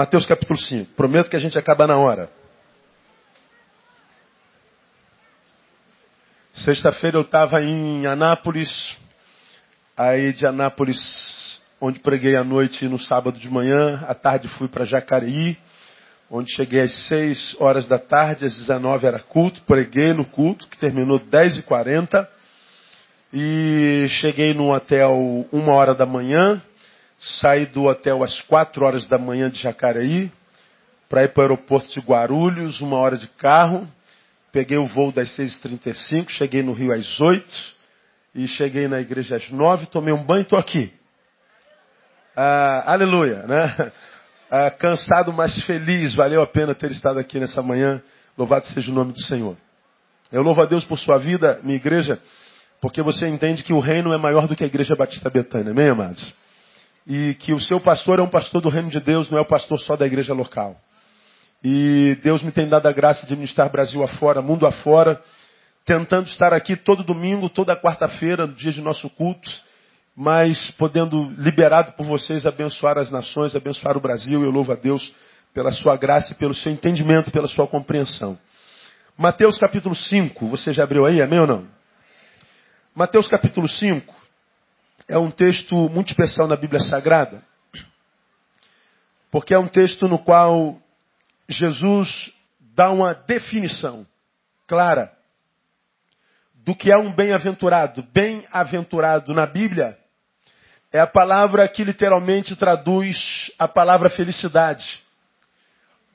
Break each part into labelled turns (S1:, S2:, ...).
S1: Mateus capítulo 5. Prometo que a gente acaba na hora. Sexta-feira eu estava em Anápolis, aí de Anápolis, onde preguei à noite no sábado de manhã, à tarde fui para Jacareí, onde cheguei às 6 horas da tarde, às 19 era culto, preguei no culto, que terminou 10h40, e cheguei no hotel uma hora da manhã, saí do hotel às 4 horas da manhã de Jacareí, para ir para o aeroporto de Guarulhos, uma hora de carro, peguei o voo das 6h35, cheguei no Rio às 8 e cheguei na igreja às 9, tomei um banho e estou aqui. Ah, aleluia, né? ah, cansado, mas feliz. Valeu a pena ter estado aqui nessa manhã. Louvado seja o nome do Senhor. Eu louvo a Deus por sua vida, minha igreja, porque você entende que o reino é maior do que a igreja Batista Betânia, amém, amados? E que o seu pastor é um pastor do reino de Deus, não é o pastor só da igreja local. E Deus me tem dado a graça de ministrar Brasil afora, mundo afora, tentando estar aqui todo domingo, toda quarta-feira, no dia de nosso culto, mas podendo, liberado por vocês, abençoar as nações, abençoar o Brasil. Eu louvo a Deus pela sua graça e pelo seu entendimento, pela sua compreensão. Mateus capítulo 5, você já abriu aí, amém ou não? Mateus capítulo 5 é um texto muito especial na Bíblia Sagrada, porque é um texto no qual Jesus dá uma definição clara do que é um bem-aventurado. Bem-aventurado na Bíblia é a palavra que literalmente traduz a palavra felicidade.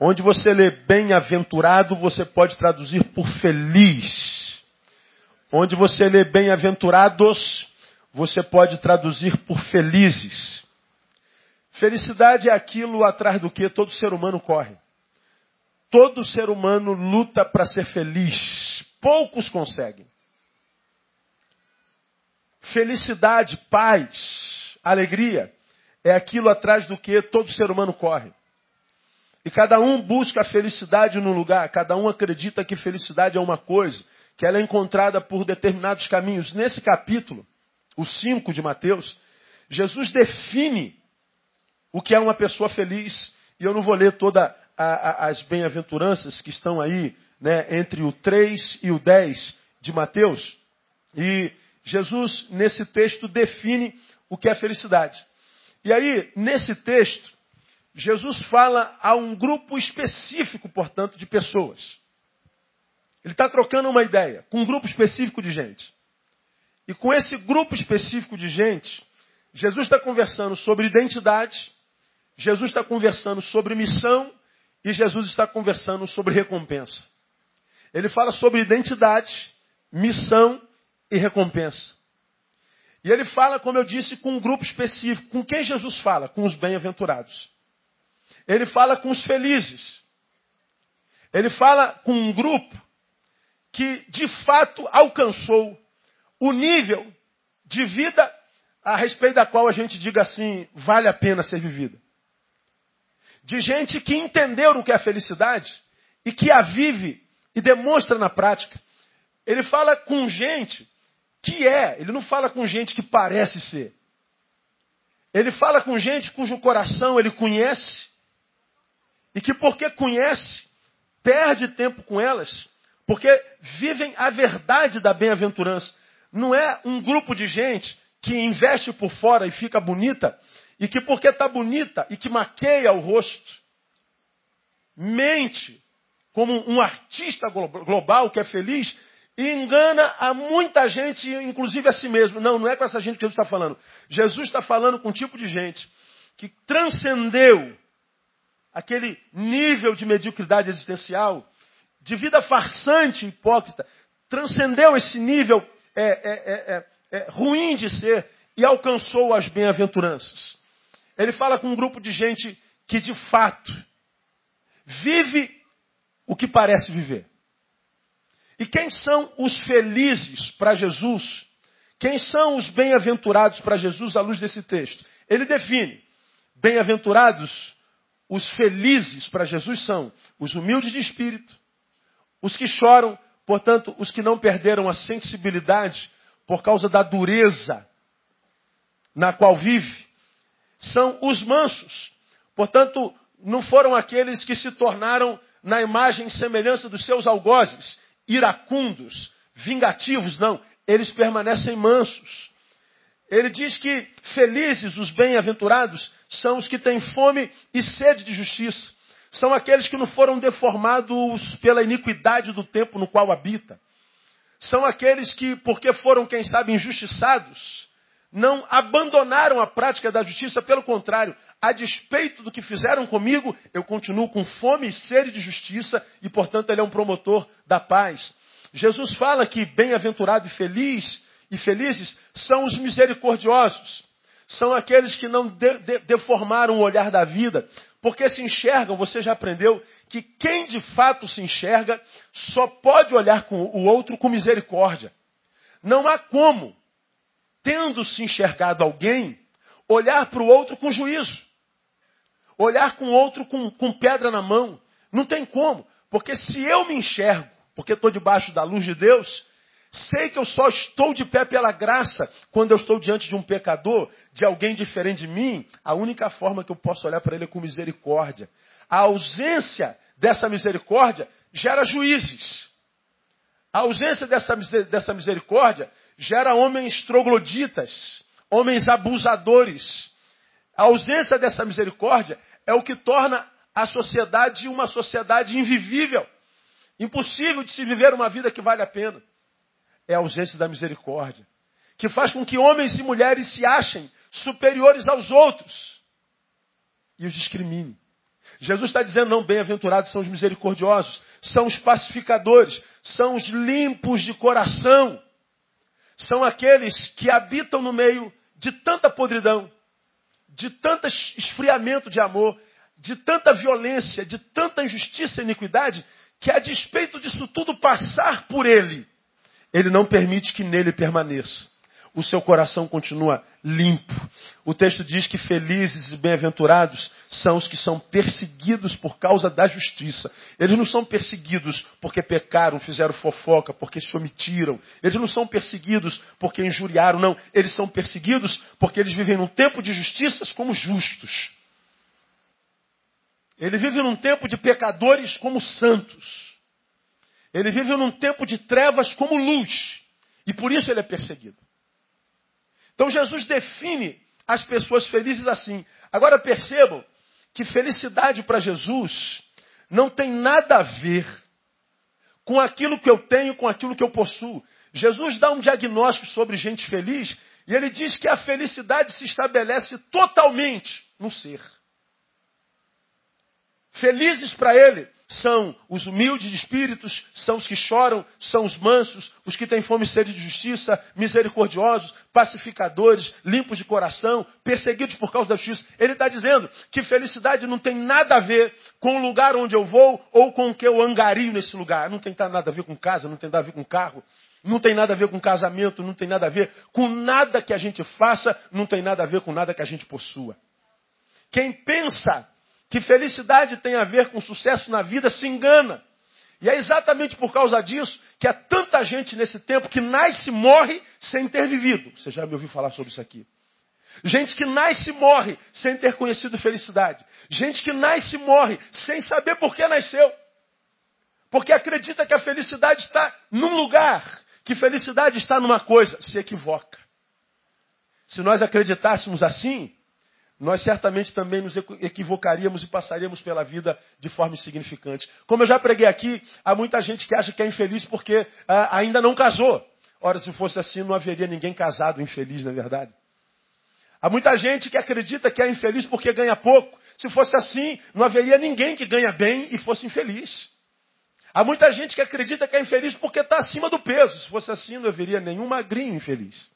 S1: Onde você lê bem-aventurado, você pode traduzir por feliz. Onde você lê bem-aventurados, você pode traduzir por felizes. Felicidade é aquilo atrás do que todo ser humano corre. Todo ser humano luta para ser feliz. Poucos conseguem. Felicidade, paz, alegria é aquilo atrás do que todo ser humano corre. E cada um busca a felicidade num lugar, cada um acredita que felicidade é uma coisa, que ela é encontrada por determinados caminhos. Nesse capítulo, o 5 de Mateus, Jesus define o que é uma pessoa feliz. E eu não vou ler todas as bem-aventuranças que estão aí, né, entre o 3 e o 10 de Mateus. E Jesus, nesse texto, define o que é felicidade. E aí, nesse texto, Jesus fala a um grupo específico, portanto, de pessoas. Ele está trocando uma ideia com um grupo específico de gente. E com esse grupo específico de gente, Jesus está conversando sobre identidade, Jesus está conversando sobre missão e Jesus está conversando sobre recompensa. Ele fala sobre identidade, missão e recompensa. E ele fala, como eu disse, com um grupo específico. Com quem Jesus fala? Com os bem-aventurados. Ele fala com os felizes. Ele fala com um grupo que de fato alcançou o nível de vida a respeito da qual a gente diga assim, vale a pena ser vivida. De gente que entendeu o que é felicidade e que a vive e demonstra na prática. Ele fala com gente que é. Ele não fala com gente que parece ser. Ele fala com gente cujo coração ele conhece e que, porque conhece, perde tempo com elas, porque vivem a verdade da bem-aventurança. Não é um grupo de gente que investe por fora e fica bonita, e que, porque está bonita e que maqueia o rosto, mente como um artista global que é feliz, e engana a muita gente, inclusive a si mesmo. Não, não é com essa gente que Jesus está falando. Jesus está falando com um tipo de gente que transcendeu aquele nível de mediocridade existencial, de vida farsante, hipócrita, transcendeu esse nível é, é, é, é, é ruim de ser e alcançou as bem-aventuranças. Ele fala com um grupo de gente que de fato vive o que parece viver. E quem são os felizes para Jesus? Quem são os bem-aventurados para Jesus à luz desse texto? Ele define: bem-aventurados, os felizes para Jesus são os humildes de espírito, os que choram, portanto, os que não perderam a sensibilidade por causa da dureza na qual vive, são os mansos, portanto, não foram aqueles que se tornaram na imagem e semelhança dos seus algozes, iracundos, vingativos, não. Eles permanecem mansos. Ele diz que felizes os bem-aventurados são os que têm fome e sede de justiça. São aqueles que não foram deformados pela iniquidade do tempo no qual habita. São aqueles que, porque foram, quem sabe, injustiçados, não abandonaram a prática da justiça, pelo contrário, a despeito do que fizeram comigo, eu continuo com fome e sede de justiça e, portanto, ele é um promotor da paz. Jesus fala que bem-aventurado e feliz e felizes são os misericordiosos. São aqueles que não de, de, deformaram o olhar da vida, porque se enxergam, você já aprendeu, que quem de fato se enxerga só pode olhar com o outro com misericórdia. Não há como, tendo se enxergado alguém, olhar para o outro com juízo. Olhar com o outro com, com pedra na mão. Não tem como. Porque se eu me enxergo, porque estou debaixo da luz de Deus, sei que eu só estou de pé pela graça quando eu estou diante de um pecador, de alguém diferente de mim, a única forma que eu posso olhar para ele é com misericórdia. A ausência dessa misericórdia gera juízes. A ausência dessa, dessa misericórdia gera homens trogloditas, homens abusadores. A ausência dessa misericórdia é o que torna a sociedade uma sociedade invivível. Impossível de se viver uma vida que vale a pena. É a ausência da misericórdia. Que faz com que homens e mulheres se achem superiores aos outros e os discrimine. Jesus está dizendo, não, bem-aventurados são os misericordiosos, são os pacificadores, são os limpos de coração, são aqueles que habitam no meio de tanta podridão, de tanto esfriamento de amor, de tanta violência, de tanta injustiça e iniquidade, que a despeito disso tudo passar por ele, ele não permite que nele permaneça. O seu coração continua limpo. O texto diz que felizes e bem-aventurados são os que são perseguidos por causa da justiça. Eles não são perseguidos porque pecaram, fizeram fofoca, porque se omitiram. Eles não são perseguidos porque injuriaram, não. Eles são perseguidos porque eles vivem num tempo de justiças como justos. Ele vive num tempo de pecadores como santos. Ele vive num tempo de trevas como luz. E por isso ele é perseguido. Então Jesus define as pessoas felizes assim. Agora percebam que felicidade para Jesus não tem nada a ver com aquilo que eu tenho, com aquilo que eu possuo. Jesus dá um diagnóstico sobre gente feliz e ele diz que a felicidade se estabelece totalmente no ser. Felizes para ele são os humildes de espíritos, são os que choram, são os mansos, os que têm fome e sede de justiça, misericordiosos, pacificadores, limpos de coração, perseguidos por causa da justiça. Ele está dizendo que felicidade não tem nada a ver com o lugar onde eu vou ou com o que eu angario nesse lugar. Não tem nada a ver com casa, não tem nada a ver com carro, não tem nada a ver com casamento, não tem nada a ver com nada que a gente faça, não tem nada a ver com nada que a gente possua. Quem pensa que felicidade tem a ver com sucesso na vida se engana. E é exatamente por causa disso que há tanta gente nesse tempo que nasce e morre sem ter vivido. Você já me ouviu falar sobre isso aqui. Gente que nasce e morre sem ter conhecido felicidade. Gente que nasce e morre sem saber por que nasceu. Porque acredita que a felicidade está num lugar, que felicidade está numa coisa, se equivoca. Se nós acreditássemos assim, nós certamente também nos equivocaríamos e passaríamos pela vida de forma insignificante. Como eu já preguei aqui, há muita gente que acha que é infeliz porque ah, ainda não casou. Ora, se fosse assim, não haveria ninguém casado infeliz, na é verdade. Há muita gente que acredita que é infeliz porque ganha pouco. Se fosse assim, não haveria ninguém que ganha bem e fosse infeliz. Há muita gente que acredita que é infeliz porque está acima do peso. Se fosse assim, não haveria nenhum magrinho infeliz.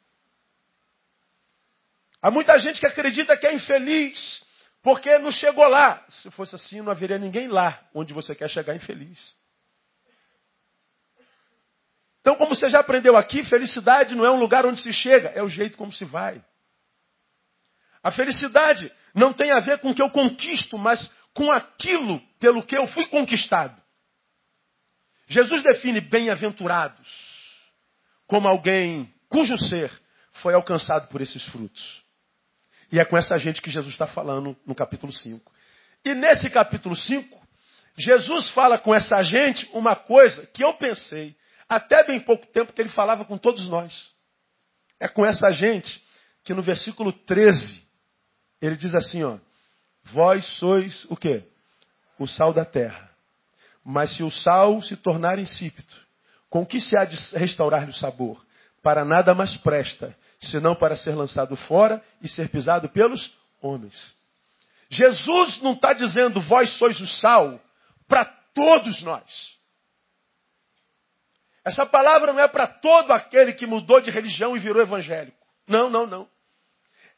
S1: Há muita gente que acredita que é infeliz porque não chegou lá. Se fosse assim, não haveria ninguém lá onde você quer chegar infeliz. Então, como você já aprendeu aqui, felicidade não é um lugar onde se chega, é o jeito como se vai. A felicidade não tem a ver com o que eu conquisto, mas com aquilo pelo que eu fui conquistado. Jesus define bem-aventurados como alguém cujo ser foi alcançado por esses frutos. E é com essa gente que Jesus está falando no capítulo 5. E nesse capítulo 5, Jesus fala com essa gente uma coisa que eu pensei, até bem pouco tempo, que ele falava com todos nós. É com essa gente que no versículo 13, ele diz assim, ó, vós sois o quê? O sal da terra. Mas se o sal se tornar insípido, com que se há de restaurar-lhe o sabor? Para nada mais presta, senão para ser lançado fora e ser pisado pelos homens. Jesus não está dizendo vós sois o sal para todos nós. Essa palavra não é para todo aquele que mudou de religião e virou evangélico. Não, não, não.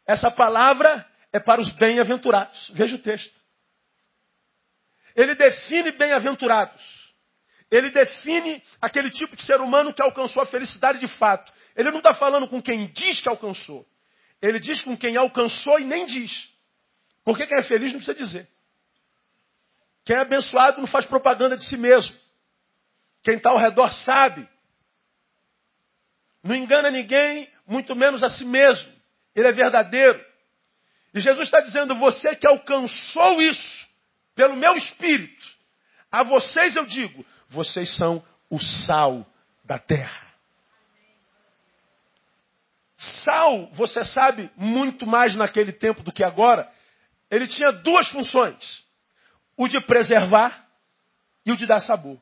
S1: Essa palavra é para os bem-aventurados. Veja o texto. Ele define bem-aventurados. Ele define aquele tipo de ser humano que alcançou a felicidade de fato. Ele não está falando com quem diz que alcançou. Ele diz com quem alcançou e nem diz. Porque quem é feliz não precisa dizer. Quem é abençoado não faz propaganda de si mesmo. Quem está ao redor sabe. Não engana ninguém, muito menos a si mesmo. Ele é verdadeiro. E Jesus está dizendo: você que alcançou isso pelo meu espírito, a vocês eu digo, vocês são o sal da terra. Sal, você sabe, muito mais naquele tempo do que agora, ele tinha duas funções: o de preservar e o de dar sabor.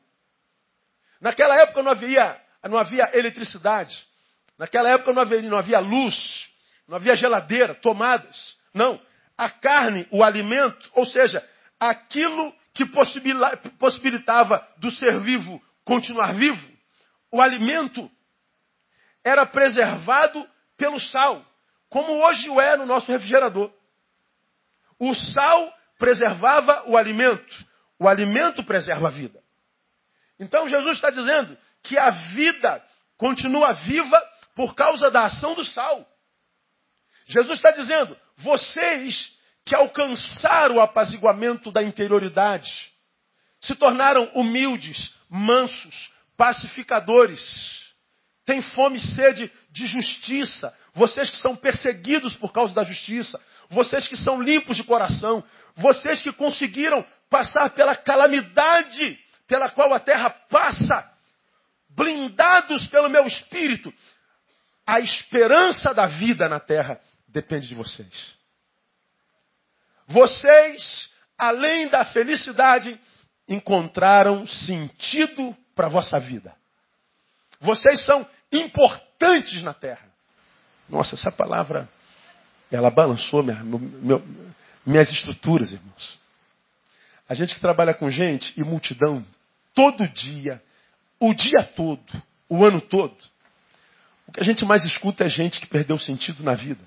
S1: Naquela época não havia, não havia eletricidade, naquela época não havia, não havia luz, não havia geladeira, tomadas. Não. A carne, o alimento, ou seja, aquilo que possibilitava do ser vivo continuar vivo, o alimento era preservado pelo sal, como hoje o é no nosso refrigerador. O sal preservava o alimento, o alimento preserva a vida. Então Jesus está dizendo que a vida continua viva por causa da ação do sal. Jesus está dizendo, vocês que alcançaram o apaziguamento da interioridade, se tornaram humildes, mansos, pacificadores, têm fome e sede de justiça, vocês que são perseguidos por causa da justiça, vocês que são limpos de coração, vocês que conseguiram passar pela calamidade pela qual a terra passa, blindados pelo meu espírito, a esperança da vida na terra depende de vocês. Vocês, além da felicidade, encontraram sentido para a vossa vida. Vocês são importantes na terra. Nossa, essa palavra, ela balançou minha, meu, minhas estruturas, irmãos. A gente que trabalha com gente e multidão, todo dia, o dia todo, o ano todo, o que a gente mais escuta é gente que perdeu sentido na vida.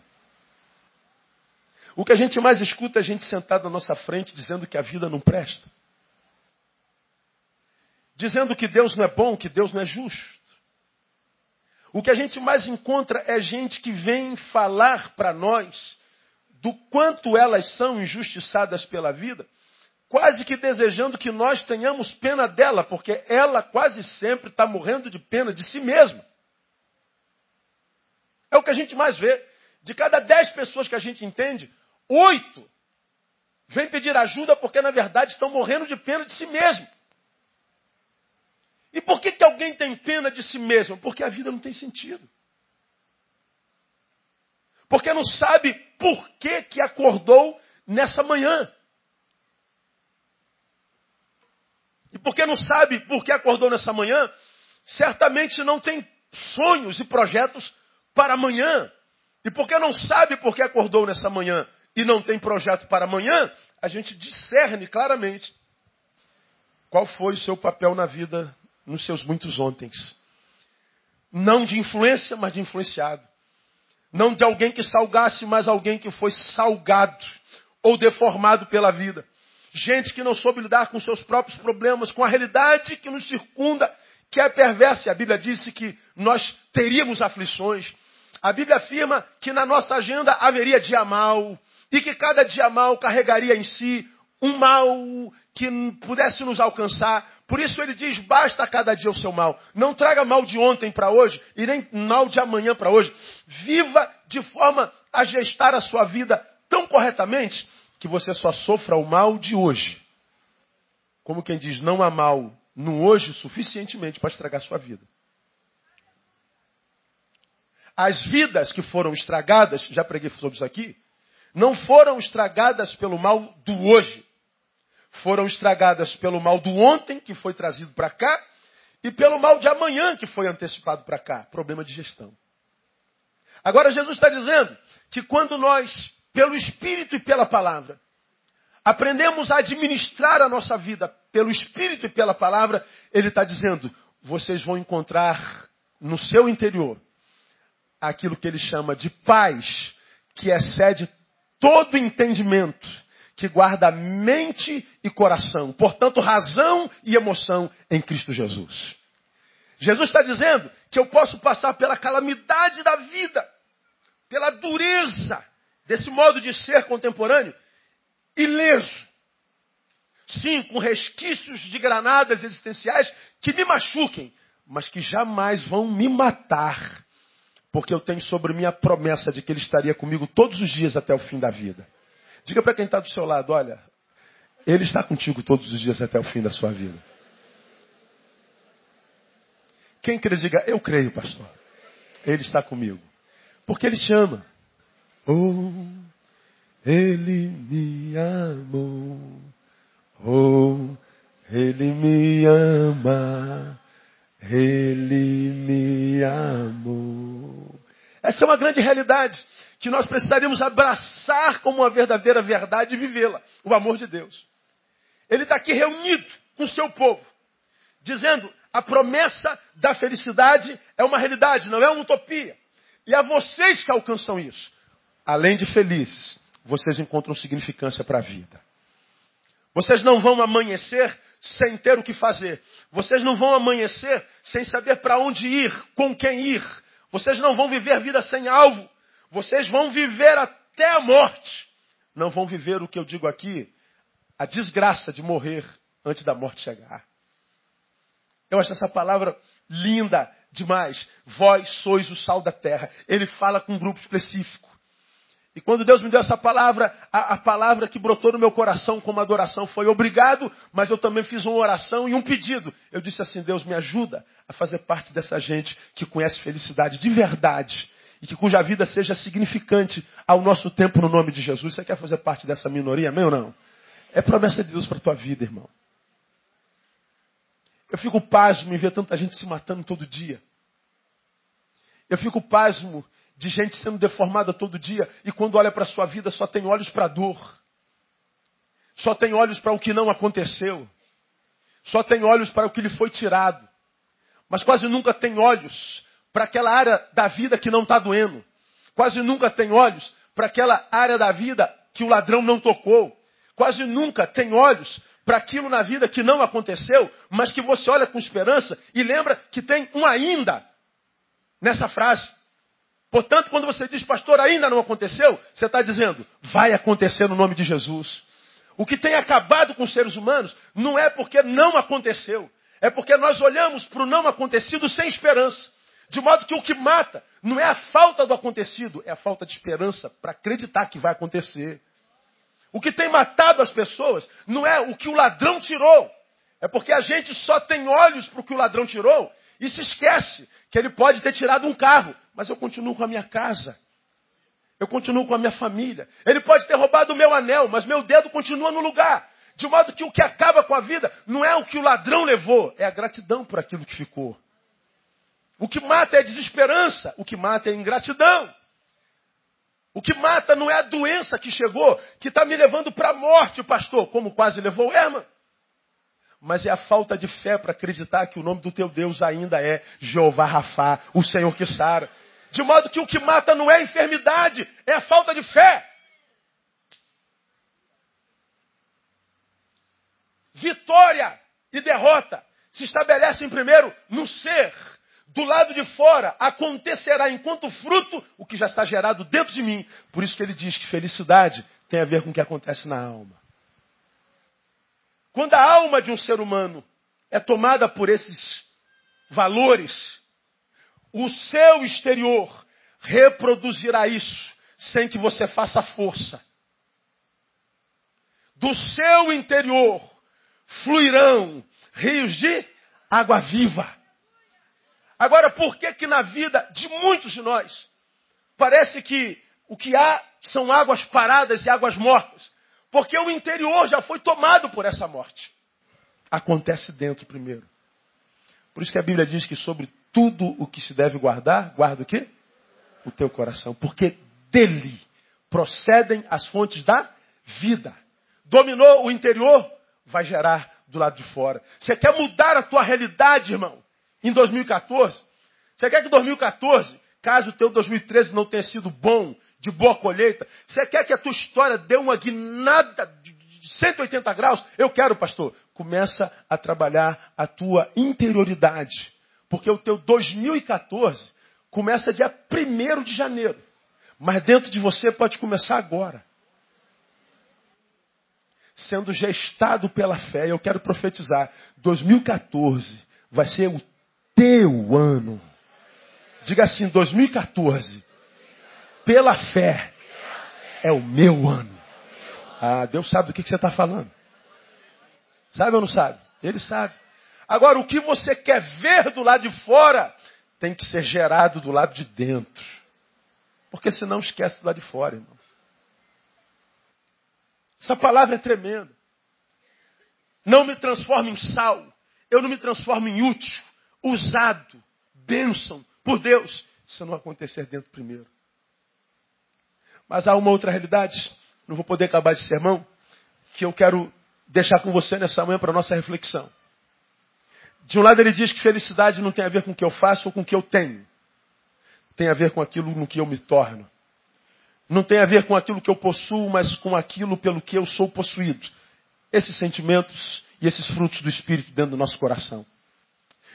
S1: O que a gente mais escuta é gente sentada na nossa frente dizendo que a vida não presta. Dizendo que Deus não é bom, que Deus não é justo. O que a gente mais encontra é gente que vem falar para nós do quanto elas são injustiçadas pela vida, quase que desejando que nós tenhamos pena dela, porque ela quase sempre está morrendo de pena de si mesma. É o que a gente mais vê. De cada dez pessoas que a gente entende, Oito vêm pedir ajuda porque, na verdade, estão morrendo de pena de si mesmo. E por que, que alguém tem pena de si mesmo? Porque a vida não tem sentido. Porque não sabe por que, que acordou nessa manhã. E porque não sabe por que acordou nessa manhã, certamente não tem sonhos e projetos para amanhã. E porque não sabe por que acordou nessa manhã e não tem projeto para amanhã, a gente discerne claramente qual foi o seu papel na vida nos seus muitos ontens. Não de influência, mas de influenciado. Não de alguém que salgasse, mas alguém que foi salgado ou deformado pela vida. Gente que não soube lidar com seus próprios problemas, com a realidade que nos circunda, que é perversa. A Bíblia disse que nós teríamos aflições. A Bíblia afirma que na nossa agenda haveria dia mal, e que cada dia mal carregaria em si um mal que pudesse nos alcançar. Por isso ele diz: basta cada dia o seu mal. Não traga mal de ontem para hoje e nem mal de amanhã para hoje. Viva de forma a gestar a sua vida tão corretamente que você só sofra o mal de hoje. Como quem diz, não há mal no hoje suficientemente para estragar sua vida. As vidas que foram estragadas, já preguei sobre isso aqui, não foram estragadas pelo mal do hoje. Foram estragadas pelo mal do ontem, que foi trazido para cá, e pelo mal de amanhã, que foi antecipado para cá. Problema de gestão. Agora, Jesus está dizendo que quando nós pelo Espírito e pela palavra. Aprendemos a administrar a nossa vida pelo Espírito e pela palavra. Ele está dizendo: vocês vão encontrar no seu interior aquilo que ele chama de paz, que excede todo entendimento, que guarda mente e coração, portanto, razão e emoção em Cristo Jesus. Jesus está dizendo que eu posso passar pela calamidade da vida, pela dureza, desse modo de ser contemporâneo, ileso. Sim, com resquícios de granadas existenciais que me machuquem, mas que jamais vão me matar, porque eu tenho sobre mim a promessa de que Ele estaria comigo todos os dias até o fim da vida. Diga para quem está do seu lado: olha, Ele está contigo todos os dias até o fim da sua vida. Quem crê, diga: Eu creio, pastor. Ele está comigo. Porque Ele te ama. Oh, ele me amou. Oh, ele me ama. Ele me amou. Essa é uma grande realidade que nós precisaríamos abraçar como uma verdadeira verdade e vivê-la. O amor de Deus. Ele está aqui reunido com o seu povo, dizendo: a promessa da felicidade é uma realidade, não é uma utopia. E é vocês que alcançam isso além de felizes, vocês encontram significância para a vida. Vocês não vão amanhecer sem ter o que fazer. Vocês não vão amanhecer sem saber para onde ir, com quem ir. Vocês não vão viver vida sem alvo. Vocês vão viver até a morte. Não vão viver o que eu digo aqui, a desgraça de morrer antes da morte chegar. Eu acho essa palavra linda demais. Vós sois o sal da terra. Ele fala com um grupo específico. E quando Deus me deu essa palavra, a, a, palavra que brotou no meu coração como adoração foi obrigado, mas eu também fiz uma oração e um pedido. Eu disse assim: Deus me ajuda a fazer parte dessa gente que conhece felicidade de verdade e que cuja vida seja significante ao nosso tempo no nome de Jesus. Você quer fazer parte dessa minoria, amém ou não? É promessa de Deus para a tua vida, irmão. Eu fico pasmo em ver tanta gente se matando todo dia. Eu fico pasmo de gente sendo deformada todo dia e quando olha para a sua vida só tem olhos para a dor. Só tem olhos para o que não aconteceu. Só tem olhos para o que lhe foi tirado. Mas quase nunca tem olhos para aquela área da vida que não está doendo. Quase nunca tem olhos para aquela área da vida que o ladrão não tocou. Quase nunca tem olhos para aquilo na vida que não aconteceu, mas que você olha com esperança e lembra que tem um ainda nessa frase. Portanto, quando você diz, pastor, ainda não aconteceu, você está dizendo, vai acontecer no nome de Jesus. O que tem acabado com os seres humanos não é porque não aconteceu, é porque nós olhamos para o não acontecido sem esperança. De modo que o que mata não é a falta do acontecido, é a falta de esperança para acreditar que vai acontecer. O que tem matado as pessoas não é o que o ladrão tirou, é porque a gente só tem olhos para o que o ladrão tirou e se esquece que ele pode ter tirado um carro, mas eu continuo com a minha casa. Eu continuo com a minha família. Ele pode ter roubado o meu anel, mas meu dedo continua no lugar. De modo que o que acaba com a vida não é o que o ladrão levou, é a gratidão por aquilo que ficou. O que mata é a desesperança, o que mata é a ingratidão. O que mata não é a doença que chegou, que está me levando para a morte, pastor, como quase levou Herman mas é a falta de fé para acreditar que o nome do teu Deus ainda é Jeová Rafá, o Senhor que sara. De modo que o que mata não é a enfermidade, é a falta de fé. Vitória e derrota se estabelecem primeiro no ser. Do lado de fora acontecerá enquanto fruto o que já está gerado dentro de mim. Por isso que ele diz que felicidade tem a ver com o que acontece na alma. Quando a alma de um ser humano é tomada por esses valores, o seu exterior reproduzirá isso sem que você faça força. do seu interior fluirão rios de água viva. Agora, por que que na vida de muitos de nós parece que o que há são águas paradas e águas mortas? Porque o interior já foi tomado por essa morte. Acontece dentro primeiro. Por isso que a Bíblia diz que sobre tudo o que se deve guardar, guarda o quê? O teu coração. Porque dele procedem as fontes da vida. Dominou o interior, vai gerar do lado de fora. Você quer mudar a tua realidade, irmão, em 2014? Você quer que 2014, caso o teu 2013 não tenha sido bom, de boa colheita, você quer que a tua história dê uma guinada de 180 graus? Eu quero, pastor. Começa a trabalhar a tua interioridade. Porque o teu 2014 começa dia 1 de janeiro. Mas dentro de você pode começar agora sendo gestado pela fé. Eu quero profetizar. 2014 vai ser o teu ano. Diga assim, 2014, pela fé, é o meu ano. Ah, Deus sabe do que, você está falando. Sabe ou não sabe? Ele sabe. Agora, o que você quer ver do lado de fora tem que ser gerado do lado de dentro. Porque senão esquece do lado de fora, irmão. Essa palavra é tremenda. Não me transforme em sal. Eu não me transformo em útil, usado, bênção por Deus, se não acontecer dentro primeiro. Mas há uma outra realidade, não vou poder acabar esse sermão, que eu quero deixar com você nessa manhã para nossa reflexão. De um lado ele diz que felicidade não tem a ver com o que eu faço ou com o que eu tenho. Tem a ver com aquilo no que eu me torno. Não tem a ver com aquilo que eu possuo, mas com aquilo pelo que eu sou possuído. Esses sentimentos e esses frutos do Espírito dentro do nosso coração.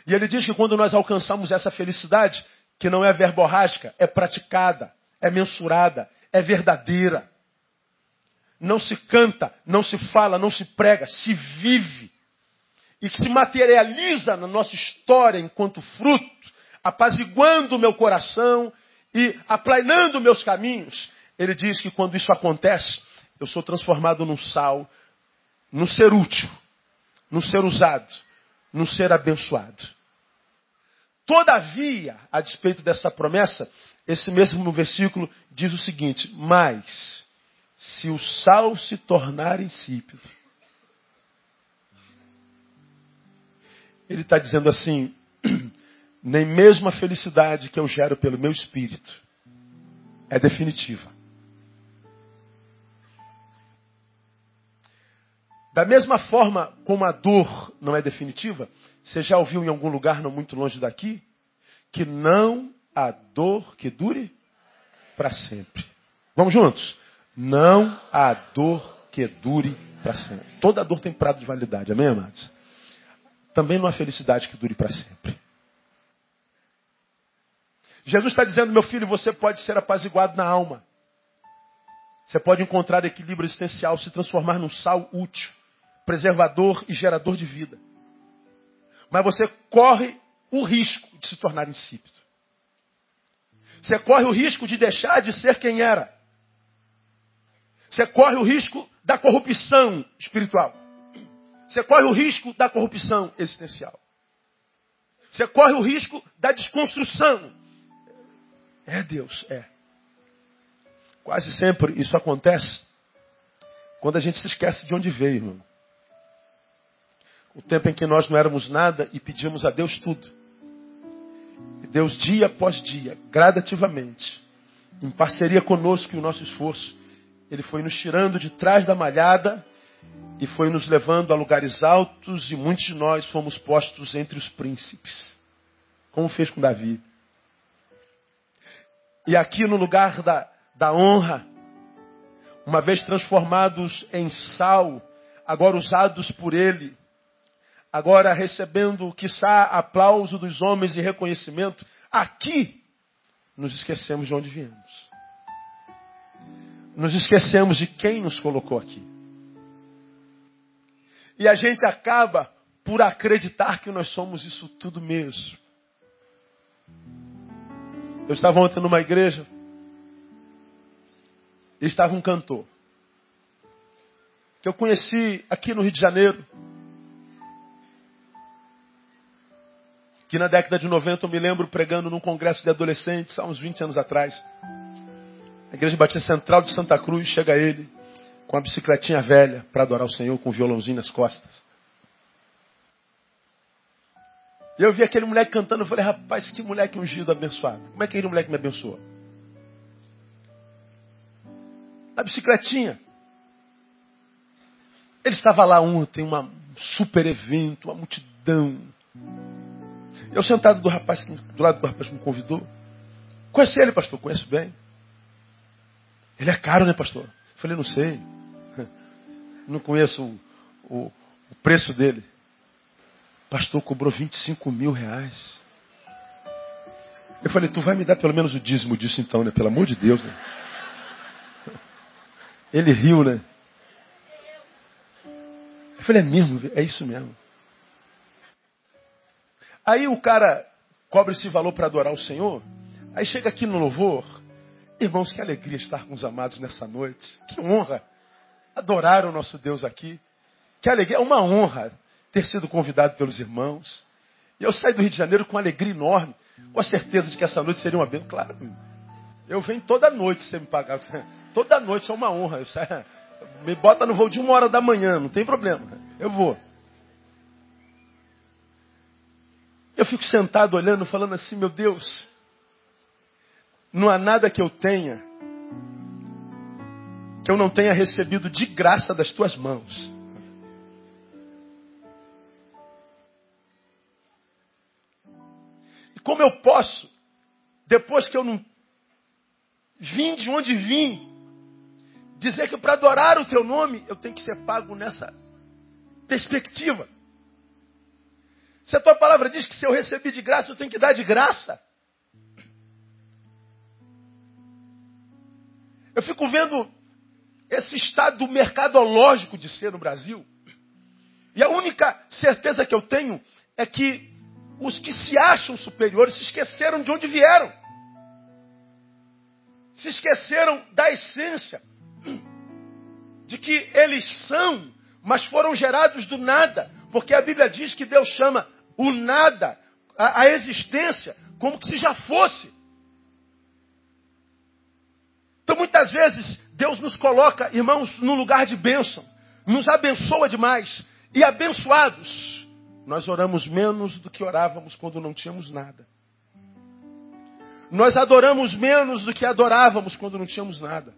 S1: E ele diz que quando nós alcançamos essa felicidade, que não é verborrágica, é praticada, é mensurada, é verdadeira. Não se canta, não se fala, não se prega, se vive. E que se materializa na nossa história enquanto fruto, apaziguando o meu coração e aplanando meus caminhos. Ele diz que quando isso acontece, eu sou transformado num sal, num ser útil, num ser usado, num ser abençoado. Todavia, a despeito dessa promessa, esse mesmo versículo diz o seguinte: Mas, se o sal se tornar insípido, ele está dizendo assim: nem mesmo a felicidade que eu gero pelo meu espírito é definitiva. Da mesma forma como a dor não é definitiva, você já ouviu em algum lugar não muito longe daqui que não há dor que dure para sempre. Vamos juntos? Não há dor que dure para sempre. Toda dor tem prazo de validade, amém, amados? Também há felicidade que dure para sempre. Jesus está dizendo, meu filho, você pode ser apaziguado na alma. Você pode encontrar equilíbrio existencial, se transformar num sal útil preservador e gerador de vida. Mas você corre o risco de se tornar insípido. Você corre o risco de deixar de ser quem era. Você corre o risco da corrupção espiritual. Você corre o risco da corrupção existencial. Você corre o risco da desconstrução. É Deus, é. Quase sempre isso acontece quando a gente se esquece de onde veio, irmão. O tempo em que nós não éramos nada e pedíamos a Deus tudo. E Deus, dia após dia, gradativamente, em parceria conosco e o nosso esforço, Ele foi nos tirando de trás da malhada e foi nos levando a lugares altos e muitos de nós fomos postos entre os príncipes. Como fez com Davi. E aqui no lugar da, da honra, uma vez transformados em sal, agora usados por Ele, agora recebendo, quiçá, aplauso dos homens e reconhecimento, aqui nos esquecemos de onde viemos. Nos esquecemos de quem nos colocou aqui. E a gente acaba por acreditar que nós somos isso tudo mesmo. Eu estava ontem numa igreja e estava um cantor. que eu conheci aqui no Rio de Janeiro. Que na década de 90 eu me lembro pregando num congresso de adolescentes, há uns 20 anos atrás. A igreja Batista Central de Santa Cruz, chega ele com a bicicletinha velha para adorar o Senhor com um violãozinho nas costas. E eu vi aquele moleque cantando, eu falei, rapaz, que moleque ungido, abençoado. Como é que aquele moleque me abençoou? Na bicicletinha. Ele estava lá ontem, um super evento, uma multidão. Eu sentado do rapaz, do lado do rapaz que me convidou. Conhece ele, pastor? Conheço bem. Ele é caro, né, pastor? Eu falei, não sei. Não conheço o, o, o preço dele. Pastor, cobrou 25 mil reais. Eu falei, tu vai me dar pelo menos o dízimo disso então, né? Pelo amor de Deus, né? Ele riu, né? Eu falei, é mesmo? É isso mesmo. Aí o cara cobra esse valor para adorar o Senhor. Aí chega aqui no louvor. Irmãos, que alegria estar com os amados nessa noite. Que honra adorar o nosso Deus aqui. Que alegria, é uma honra ter sido convidado pelos irmãos. E eu saí do Rio de Janeiro com alegria enorme, com a certeza de que essa noite seria uma bênção. Claro, eu venho toda noite se você me pagar. Toda noite é uma honra. Saio, me bota no voo de uma hora da manhã, não tem problema. Eu vou. Eu fico sentado olhando, falando assim, meu Deus, não há nada que eu tenha eu não tenha recebido de graça das tuas mãos. E como eu posso, depois que eu não vim de onde vim, dizer que para adorar o teu nome eu tenho que ser pago nessa perspectiva? Se a tua palavra diz que se eu recebi de graça, eu tenho que dar de graça. Eu fico vendo esse estado mercadológico de ser no Brasil. E a única certeza que eu tenho é que os que se acham superiores se esqueceram de onde vieram. Se esqueceram da essência. De que eles são, mas foram gerados do nada. Porque a Bíblia diz que Deus chama o nada, a, a existência, como que se já fosse. Então muitas vezes Deus nos coloca, irmãos, num lugar de bênção, nos abençoa demais. E abençoados, nós oramos menos do que orávamos quando não tínhamos nada. Nós adoramos menos do que adorávamos quando não tínhamos nada.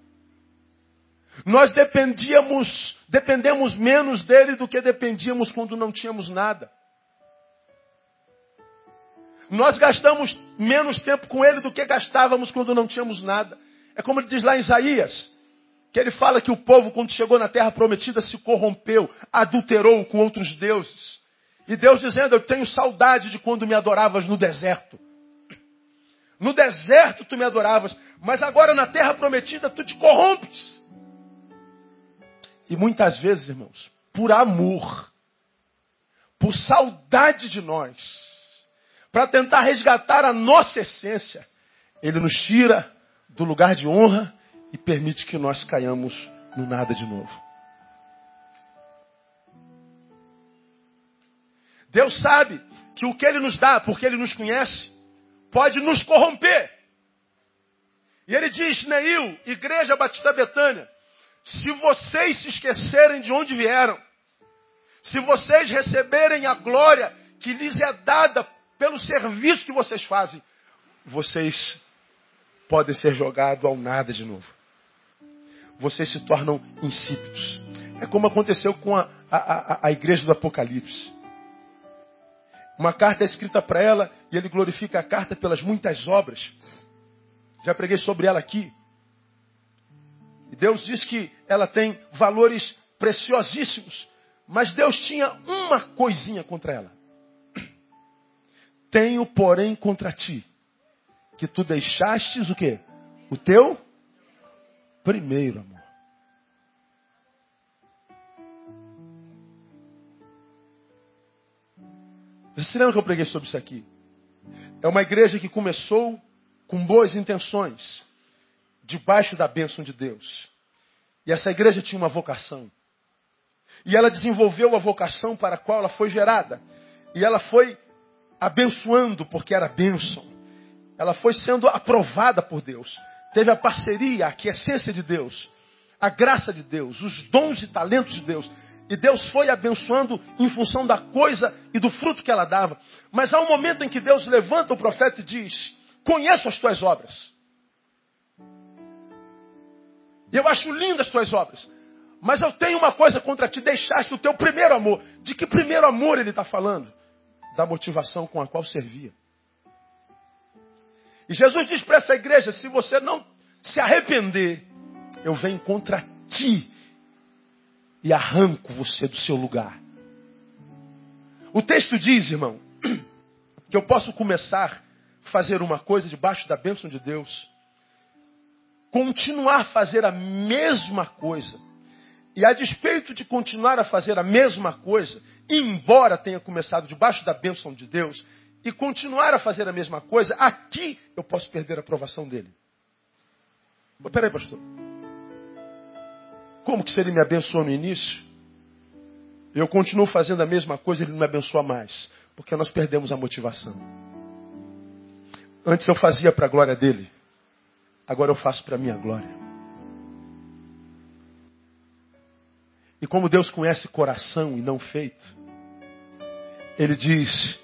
S1: Nós dependíamos, dependemos menos dele do que dependíamos quando não tínhamos nada. Nós gastamos menos tempo com ele do que gastávamos quando não tínhamos nada. É como ele diz lá em Isaías, que ele fala que o povo, quando chegou na terra prometida, se corrompeu, adulterou com outros deuses. E Deus dizendo: Eu tenho saudade de quando me adoravas no deserto. No deserto tu me adoravas, mas agora na terra prometida tu te corrompes. E muitas vezes, irmãos, por amor, por saudade de nós, para tentar resgatar a nossa essência, ele nos tira do lugar de honra e permite que nós caiamos no nada de novo. Deus sabe que o que Ele nos dá, porque Ele nos conhece, pode nos corromper. E Ele diz, Neil, Igreja Batista Betânia, se vocês se esquecerem de onde vieram, se vocês receberem a glória que lhes é dada pelo serviço que vocês fazem, vocês podem ser jogados ao nada de novo. Vocês se tornam insípidos. É como aconteceu com a, a, a, a igreja do Apocalipse. Uma carta é escrita para ela e ele glorifica a carta pelas muitas obras. Já preguei sobre ela aqui. E Deus diz que ela tem valores preciosíssimos. Mas Deus tinha uma coisinha contra ela. Tenho, porém, contra ti que tu deixastes o quê? O teu primeiro amor. Vocês se lembram que eu preguei sobre isso aqui? É uma igreja que começou com boas intenções, debaixo da bênção de Deus. E essa igreja tinha uma vocação. E ela desenvolveu a vocação para a qual ela foi gerada. E ela foi abençoando, porque era bênção. Ela foi sendo aprovada por Deus. Teve a parceria, a aquiescência de Deus, a graça de Deus, os dons e talentos de Deus. E Deus foi abençoando em função da coisa e do fruto que ela dava. Mas há um momento em que Deus levanta o profeta e diz: Conheço as tuas obras. Eu acho lindas as tuas obras. Mas eu tenho uma coisa contra ti: deixaste o teu primeiro amor. De que primeiro amor ele está falando? Da motivação com a qual servia. E Jesus diz para essa igreja: se você não se arrepender, eu venho contra ti e arranco você do seu lugar. O texto diz, irmão, que eu posso começar a fazer uma coisa debaixo da bênção de Deus, continuar a fazer a mesma coisa, e a despeito de continuar a fazer a mesma coisa, embora tenha começado debaixo da bênção de Deus, e continuar a fazer a mesma coisa, aqui eu posso perder a aprovação dele. Mas peraí, pastor. Como que se ele me abençoou no início? Eu continuo fazendo a mesma coisa, ele não me abençoa mais. Porque nós perdemos a motivação. Antes eu fazia para a glória dele. Agora eu faço para a minha glória. E como Deus conhece coração e não feito, Ele diz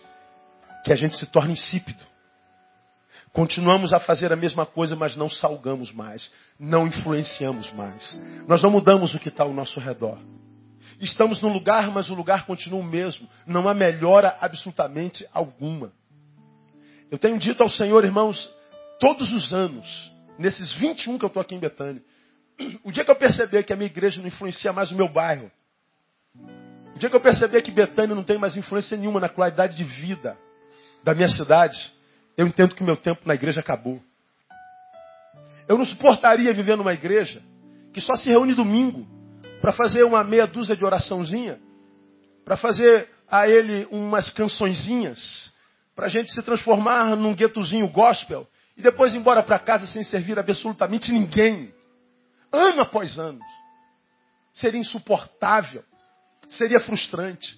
S1: que a gente se torna insípido. Continuamos a fazer a mesma coisa, mas não salgamos mais, não influenciamos mais. Nós não mudamos o que está ao nosso redor. Estamos no lugar, mas o lugar continua o mesmo. Não há melhora absolutamente alguma. Eu tenho dito ao Senhor, irmãos, todos os anos, nesses 21 que eu estou aqui em Betânia, o dia que eu perceber que a minha igreja não influencia mais o meu bairro, o dia que eu perceber que Betânia não tem mais influência nenhuma na qualidade de vida da minha cidade, eu entendo que meu tempo na igreja acabou. Eu não suportaria viver numa igreja que só se reúne domingo para fazer uma meia dúzia de oraçãozinha, para fazer a ele umas cançõezinhas, para a gente se transformar num guetozinho gospel e depois ir embora para casa sem servir absolutamente ninguém, ano após ano. Seria insuportável, seria frustrante.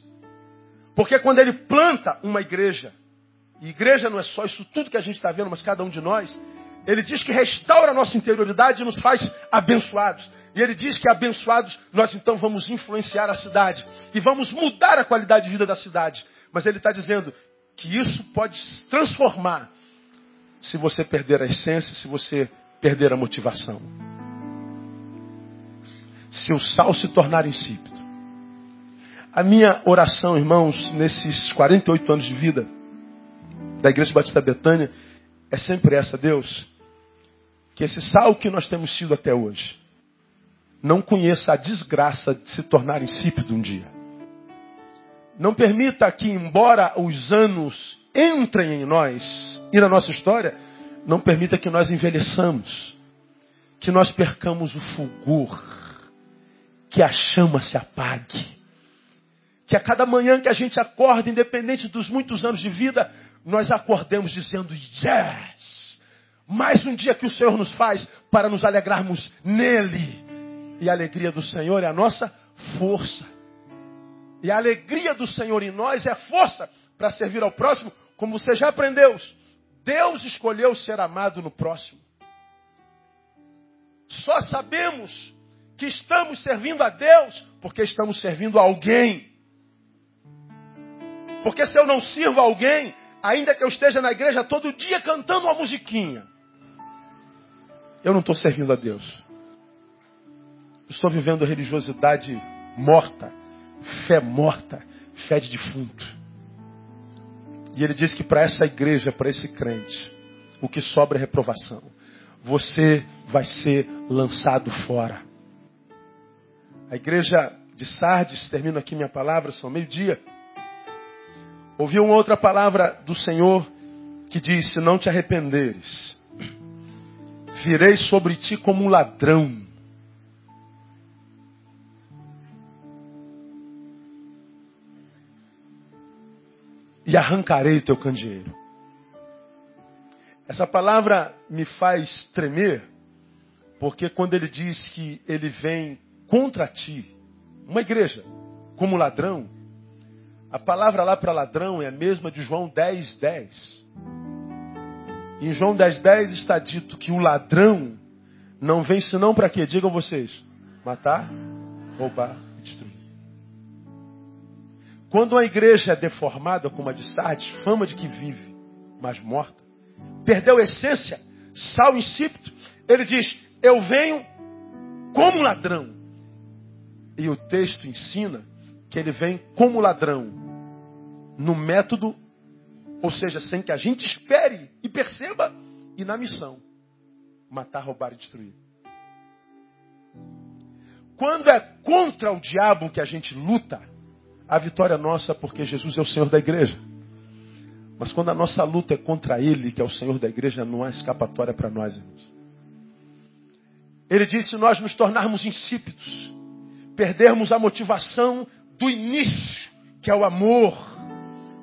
S1: Porque quando ele planta uma igreja, e igreja não é só isso tudo que a gente está vendo, mas cada um de nós. Ele diz que restaura a nossa interioridade e nos faz abençoados. E ele diz que abençoados nós então vamos influenciar a cidade e vamos mudar a qualidade de vida da cidade. Mas ele está dizendo que isso pode se transformar se você perder a essência, se você perder a motivação. Se o sal se tornar insípido. A minha oração, irmãos, nesses 48 anos de vida, da Igreja Batista Betânia é sempre essa, Deus, que esse sal que nós temos sido até hoje não conheça a desgraça de se tornar insípido um dia. Não permita que, embora os anos entrem em nós e na nossa história, não permita que nós envelheçamos, que nós percamos o fulgor, que a chama se apague, que a cada manhã que a gente acorda, independente dos muitos anos de vida, nós acordemos dizendo: Yes! Mais um dia que o Senhor nos faz para nos alegrarmos nele. E a alegria do Senhor é a nossa força. E a alegria do Senhor em nós é força para servir ao próximo, como você já aprendeu. Deus escolheu ser amado no próximo. Só sabemos que estamos servindo a Deus porque estamos servindo a alguém. Porque se eu não sirvo a alguém, ainda que eu esteja na igreja todo dia cantando uma musiquinha, eu não estou servindo a Deus. Estou vivendo religiosidade morta, fé morta, fé de defunto. E ele diz que para essa igreja, para esse crente, o que sobra é reprovação. Você vai ser lançado fora. A igreja de Sardes, termino aqui minha palavra, são meio-dia. Ouviu uma outra palavra do Senhor que diz: Se não te arrependeres, virei sobre ti como um ladrão. E arrancarei teu candeeiro. Essa palavra me faz tremer, porque quando ele diz que ele vem contra ti, uma igreja, como ladrão, a palavra lá para ladrão é a mesma de João 10, 10. Em João 10, 10 está dito que o ladrão não vem senão para quê? Digam vocês. Matar, roubar e destruir. Quando uma igreja é deformada como a de Sardes, fama de que vive, mas morta, perdeu a essência, sal insípido, ele diz, eu venho como ladrão. E o texto ensina que ele vem como ladrão, no método, ou seja, sem que a gente espere e perceba, e na missão: matar, roubar e destruir. Quando é contra o diabo que a gente luta, a vitória é nossa porque Jesus é o Senhor da igreja. Mas quando a nossa luta é contra Ele, que é o Senhor da igreja, não há escapatória para nós, irmãos. Ele disse: se nós nos tornarmos insípidos, perdermos a motivação do início, que é o amor,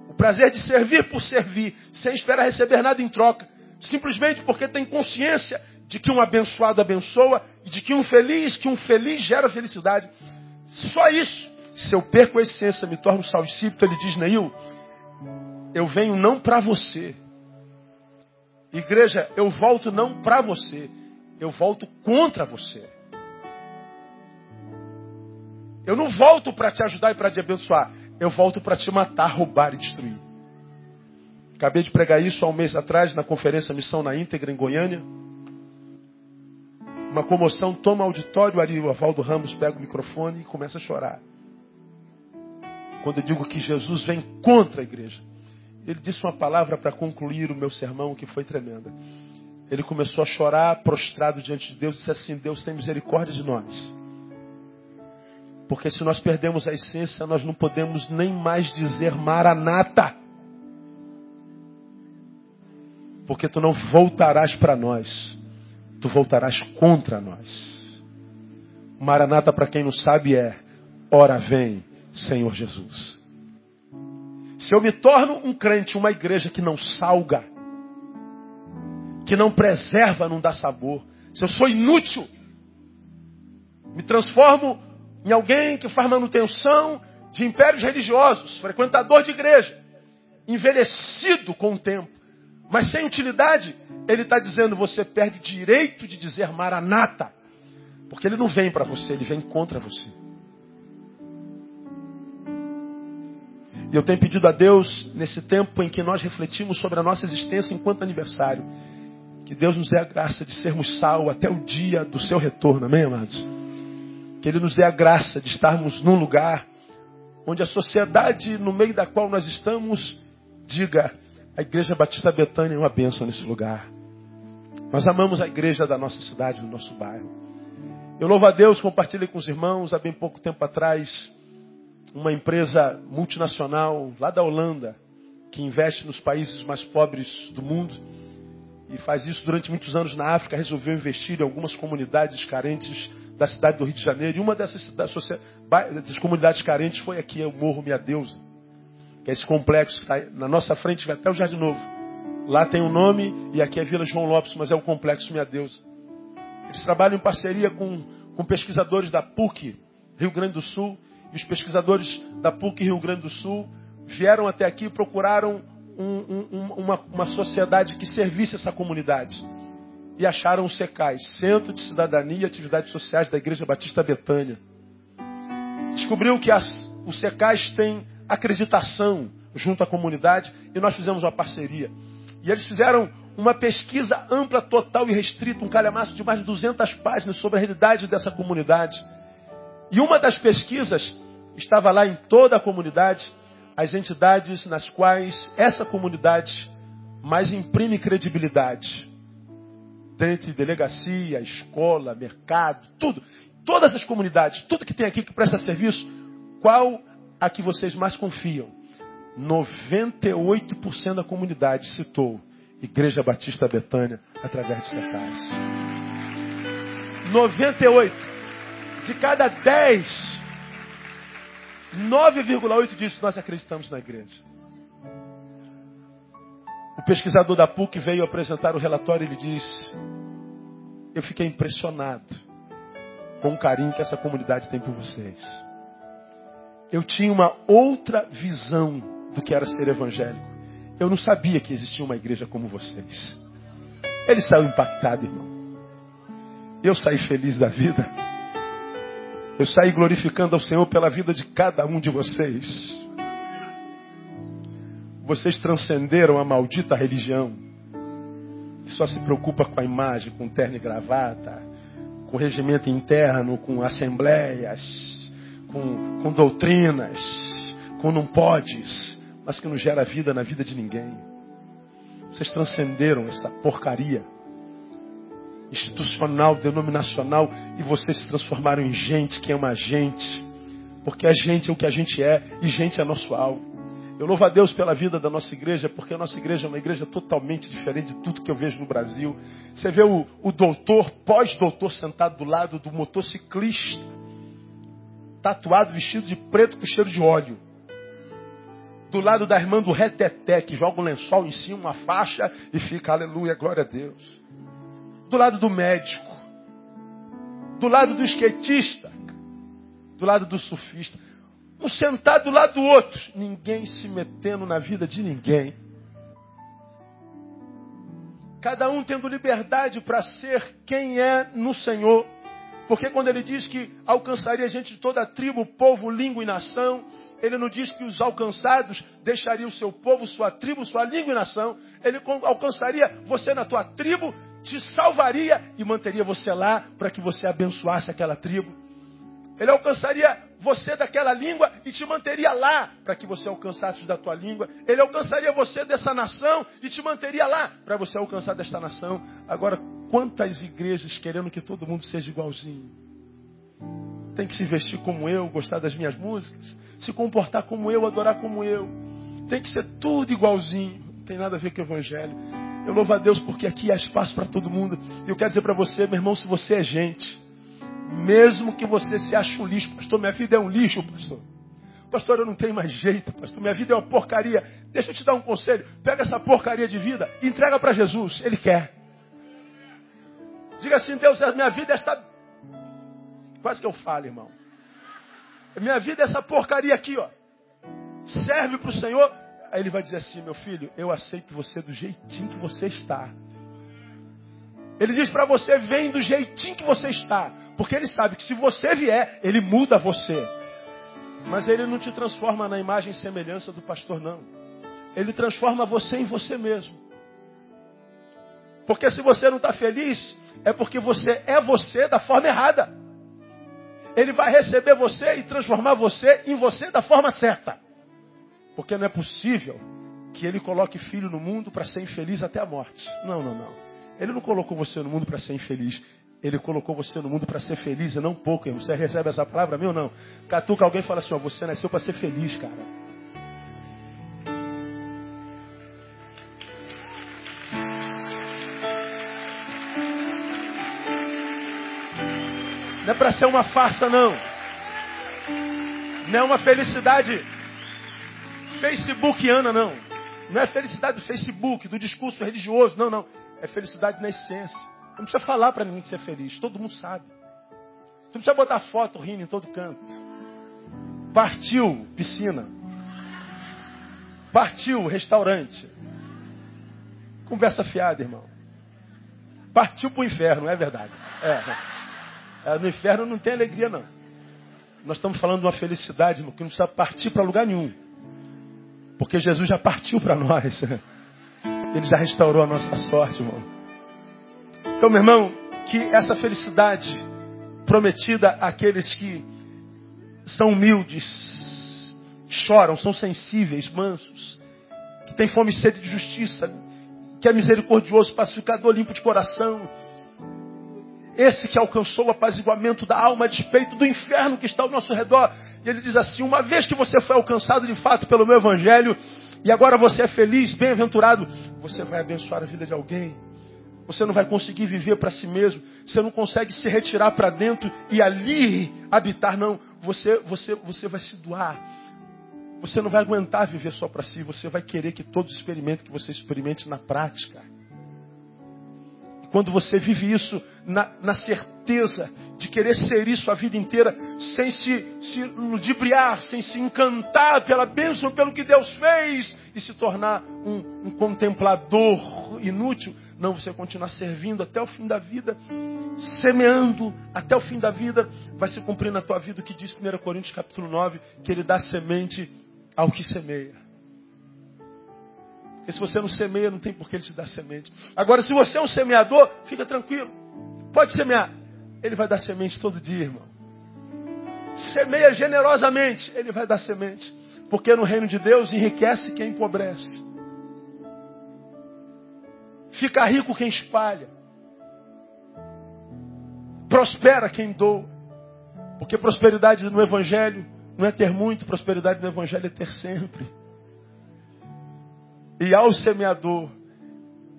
S1: o prazer de servir por servir, sem esperar receber nada em troca, simplesmente porque tem consciência de que um abençoado abençoa e de que um feliz, que um feliz gera felicidade. Só isso. Se eu perco a essência, me torno salsípito, ele diz, Neil, eu venho não para você. Igreja, eu volto não para você, eu volto contra você. Eu não volto para te ajudar e para te abençoar. Eu volto para te matar, roubar e destruir. Acabei de pregar isso há um mês atrás na conferência Missão na Íntegra em Goiânia. Uma comoção toma auditório ali, o Avaldo Ramos pega o microfone e começa a chorar. Quando eu digo que Jesus vem contra a igreja. Ele disse uma palavra para concluir o meu sermão que foi tremenda. Ele começou a chorar, prostrado diante de Deus, disse assim: Deus tem misericórdia de nós. Porque se nós perdemos a essência, nós não podemos nem mais dizer maranata. Porque tu não voltarás para nós, tu voltarás contra nós. Maranata, para quem não sabe, é: Ora vem, Senhor Jesus. Se eu me torno um crente, uma igreja que não salga, que não preserva, não dá sabor, se eu sou inútil, me transformo em alguém que faz manutenção de impérios religiosos, frequentador de igreja, envelhecido com o tempo, mas sem utilidade, ele está dizendo: você perde direito de dizer maranata, porque ele não vem para você, ele vem contra você. E eu tenho pedido a Deus, nesse tempo em que nós refletimos sobre a nossa existência enquanto aniversário, que Deus nos dê a graça de sermos sal até o dia do seu retorno, amém, amados? Que Ele nos dê a graça de estarmos num lugar onde a sociedade no meio da qual nós estamos diga: a Igreja Batista Betânia é uma bênção nesse lugar. Nós amamos a igreja da nossa cidade, do nosso bairro. Eu louvo a Deus, compartilhei com os irmãos há bem pouco tempo atrás uma empresa multinacional lá da Holanda que investe nos países mais pobres do mundo e faz isso durante muitos anos na África, resolveu investir em algumas comunidades carentes da cidade do Rio de Janeiro. E uma dessas, dessas comunidades carentes foi aqui, o Morro Minha Deusa. Que é esse complexo que está na nossa frente, vai até o Jardim Novo. Lá tem o um nome e aqui é Vila João Lopes, mas é o Complexo Minha Deusa. Eles trabalham em parceria com, com pesquisadores da PUC, Rio Grande do Sul. E os pesquisadores da PUC, Rio Grande do Sul, vieram até aqui e procuraram um, um, uma, uma sociedade que servisse essa comunidade e acharam o SECAI, Centro de Cidadania e Atividades Sociais da Igreja Batista Betânia. Descobriu que as, os SECAIs têm acreditação junto à comunidade e nós fizemos uma parceria. E eles fizeram uma pesquisa ampla, total e restrita, um calhamaço de mais de 200 páginas sobre a realidade dessa comunidade. E uma das pesquisas estava lá em toda a comunidade, as entidades nas quais essa comunidade mais imprime credibilidade dentre delegacia, escola, mercado, tudo. Todas as comunidades, tudo que tem aqui que presta serviço, qual a que vocês mais confiam? 98% da comunidade citou Igreja Batista Betânia através de secais. 98. De cada 10, 9,8 disso nós acreditamos na igreja. O pesquisador da PUC veio apresentar o relatório e ele disse: Eu fiquei impressionado com o carinho que essa comunidade tem por vocês. eu tinha uma outra visão do que era ser evangélico. Eu não sabia que existia uma igreja como vocês. Ele saiu impactado, irmão. Eu saí feliz da vida. Eu saí glorificando ao Senhor pela vida de cada um de vocês. Vocês transcenderam a maldita religião. Que só se preocupa com a imagem, com terno e gravata, com regimento interno, com assembleias, com, com doutrinas, com não podes, mas que não gera vida na vida de ninguém. Vocês transcenderam essa porcaria institucional, denominacional, e vocês se transformaram em gente que ama a gente. Porque a gente é o que a gente é, e gente é nosso alvo. Eu louvo a Deus pela vida da nossa igreja, porque a nossa igreja é uma igreja totalmente diferente de tudo que eu vejo no Brasil. Você vê o, o doutor, pós-doutor, sentado do lado do motociclista, tatuado, vestido de preto com cheiro de óleo. Do lado da irmã do reteté, que joga um lençol em cima, uma faixa e fica, aleluia, glória a Deus. Do lado do médico. Do lado do skatista. Do lado do surfista um sentado do lado do outro, ninguém se metendo na vida de ninguém. Cada um tendo liberdade para ser quem é no Senhor. Porque quando ele diz que alcançaria gente de toda tribo, povo, língua e nação, ele não diz que os alcançados deixariam o seu povo, sua tribo, sua língua e nação. Ele alcançaria você na tua tribo, te salvaria e manteria você lá para que você abençoasse aquela tribo. Ele alcançaria você daquela língua e te manteria lá para que você alcançasse da tua língua. Ele alcançaria você dessa nação e te manteria lá para você alcançar desta nação. Agora, quantas igrejas querendo que todo mundo seja igualzinho? Tem que se vestir como eu, gostar das minhas músicas, se comportar como eu, adorar como eu. Tem que ser tudo igualzinho. Não tem nada a ver com o evangelho. Eu louvo a Deus porque aqui há espaço para todo mundo. E eu quero dizer para você, meu irmão, se você é gente, mesmo que você se ache um lixo, pastor, minha vida é um lixo, pastor. Pastor, eu não tenho mais jeito, pastor. Minha vida é uma porcaria. Deixa eu te dar um conselho. Pega essa porcaria de vida e entrega para Jesus. Ele quer. Diga assim, Deus, minha vida é esta. Quase que eu falo, irmão. Minha vida é essa porcaria aqui, ó. Serve para o Senhor. Aí ele vai dizer assim, meu filho, eu aceito você do jeitinho que você está. Ele diz para você, vem do jeitinho que você está. Porque ele sabe que se você vier, ele muda você. Mas ele não te transforma na imagem e semelhança do pastor, não. Ele transforma você em você mesmo. Porque se você não está feliz, é porque você é você da forma errada. Ele vai receber você e transformar você em você da forma certa. Porque não é possível que ele coloque filho no mundo para ser infeliz até a morte. Não, não, não. Ele não colocou você no mundo para ser infeliz. Ele colocou você no mundo para ser feliz e não pouco. Você recebe essa palavra meu não? Catuca alguém fala assim: ó, você nasceu para ser feliz, cara. Não é para ser uma farsa, não. Não é uma felicidade facebookiana, não. Não é felicidade do Facebook, do discurso religioso, não, não. É felicidade na essência. Não precisa falar para ninguém que você é feliz. Todo mundo sabe. Você não precisa botar foto rindo em todo canto. Partiu piscina. Partiu restaurante. Conversa fiada, irmão. Partiu para o inferno, é verdade? É. é. No inferno não tem alegria, não. Nós estamos falando de uma felicidade que não precisa partir para lugar nenhum. Porque Jesus já partiu para nós. Ele já restaurou a nossa sorte, irmão. Então, meu irmão, que essa felicidade prometida àqueles que são humildes, choram, são sensíveis, mansos, que têm fome e sede de justiça, que é misericordioso, pacificador, limpo de coração, esse que alcançou o apaziguamento da alma a despeito do inferno que está ao nosso redor. E ele diz assim: uma vez que você foi alcançado de fato pelo meu evangelho, e agora você é feliz, bem-aventurado, você vai abençoar a vida de alguém. Você não vai conseguir viver para si mesmo. Você não consegue se retirar para dentro e ali habitar, não. Você, você, você vai se doar. Você não vai aguentar viver só para si. Você vai querer que todos experimentem, que você experimente na prática. Quando você vive isso na, na certeza de querer ser isso a vida inteira, sem se, se ludibriar, sem se encantar pela bênção, pelo que Deus fez, e se tornar um, um contemplador inútil. Não, você continuar servindo até o fim da vida, semeando até o fim da vida, vai se cumprir na tua vida o que diz 1 Coríntios capítulo 9, que ele dá semente ao que semeia. Porque se você não semeia, não tem por que ele te dar semente. Agora, se você é um semeador, fica tranquilo. Pode semear. Ele vai dar semente todo dia, irmão. Semeia generosamente, ele vai dar semente. Porque no reino de Deus enriquece quem empobrece. Fica rico quem espalha. Prospera quem doa. Porque prosperidade no Evangelho não é ter muito, prosperidade no Evangelho é ter sempre. E ao semeador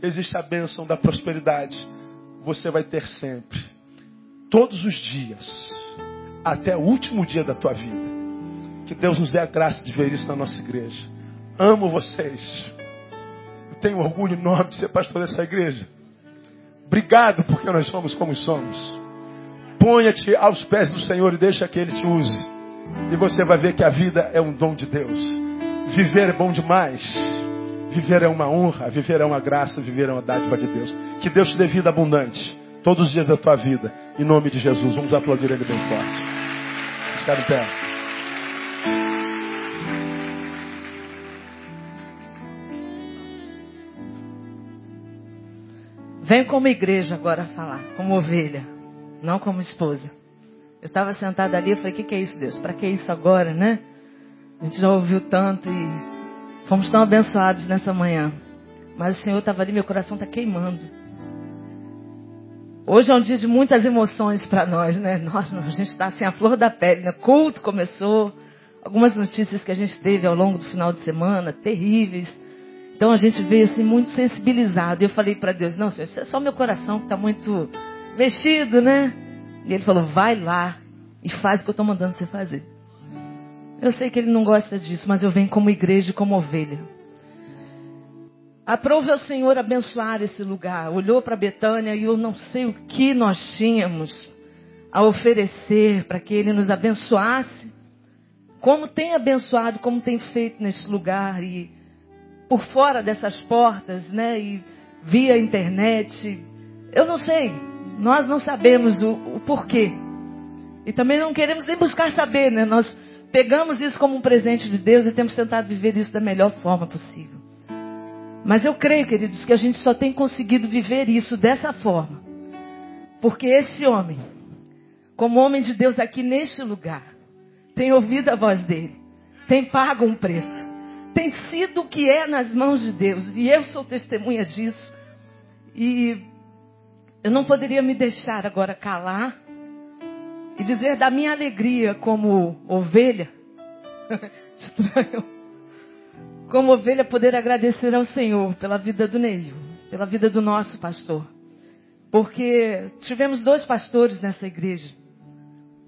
S1: existe a bênção da prosperidade. Você vai ter sempre. Todos os dias. Até o último dia da tua vida. Que Deus nos dê a graça de ver isso na nossa igreja. Amo vocês. Tenho orgulho enorme de ser pastor dessa igreja. Obrigado porque nós somos como somos. Ponha-te aos pés do Senhor e deixa que Ele te use. E você vai ver que a vida é um dom de Deus. Viver é bom demais. Viver é uma honra, viver é uma graça, viver é uma dádiva de Deus. Que Deus te dê vida abundante todos os dias da tua vida. Em nome de Jesus. Vamos aplaudir Ele bem forte. Está de pé.
S2: Vem como igreja agora falar, como ovelha não como esposa. Eu estava sentada ali e falei, o que, que é isso, Deus? Para que isso agora, né? A gente já ouviu tanto e fomos tão abençoados nessa manhã. Mas o Senhor estava ali, meu coração está queimando. Hoje é um dia de muitas emoções para nós, né? Nós, a gente está assim, a flor da pele, né? Culto começou, algumas notícias que a gente teve ao longo do final de semana, terríveis. Então a gente veio assim muito sensibilizado. Eu falei para Deus, não, Senhor, isso é só meu coração que está muito mexido, né? E ele falou: vai lá e faz o que eu estou mandando você fazer. Eu sei que ele não gosta disso, mas eu venho como igreja e como ovelha. Aprove ao Senhor abençoar esse lugar. Olhou para Betânia e eu não sei o que nós tínhamos a oferecer para que ele nos abençoasse. Como tem abençoado, como tem feito nesse lugar e por fora dessas portas, né? E via internet. Eu não sei. Nós não sabemos o, o porquê. E também não queremos nem buscar saber, né? Nós pegamos isso como um presente de Deus e temos tentado viver isso da melhor forma possível. Mas eu creio, queridos, que a gente só tem conseguido viver isso dessa forma. Porque esse homem, como homem de Deus aqui neste lugar, tem ouvido a voz dele, tem pago um preço, tem sido o que é nas mãos de Deus. E eu sou testemunha disso. E eu não poderia me deixar agora calar e dizer da minha alegria como ovelha. Estranho. Como ovelha, poder agradecer ao Senhor pela vida do Neil, pela vida do nosso pastor. Porque tivemos dois pastores nessa igreja.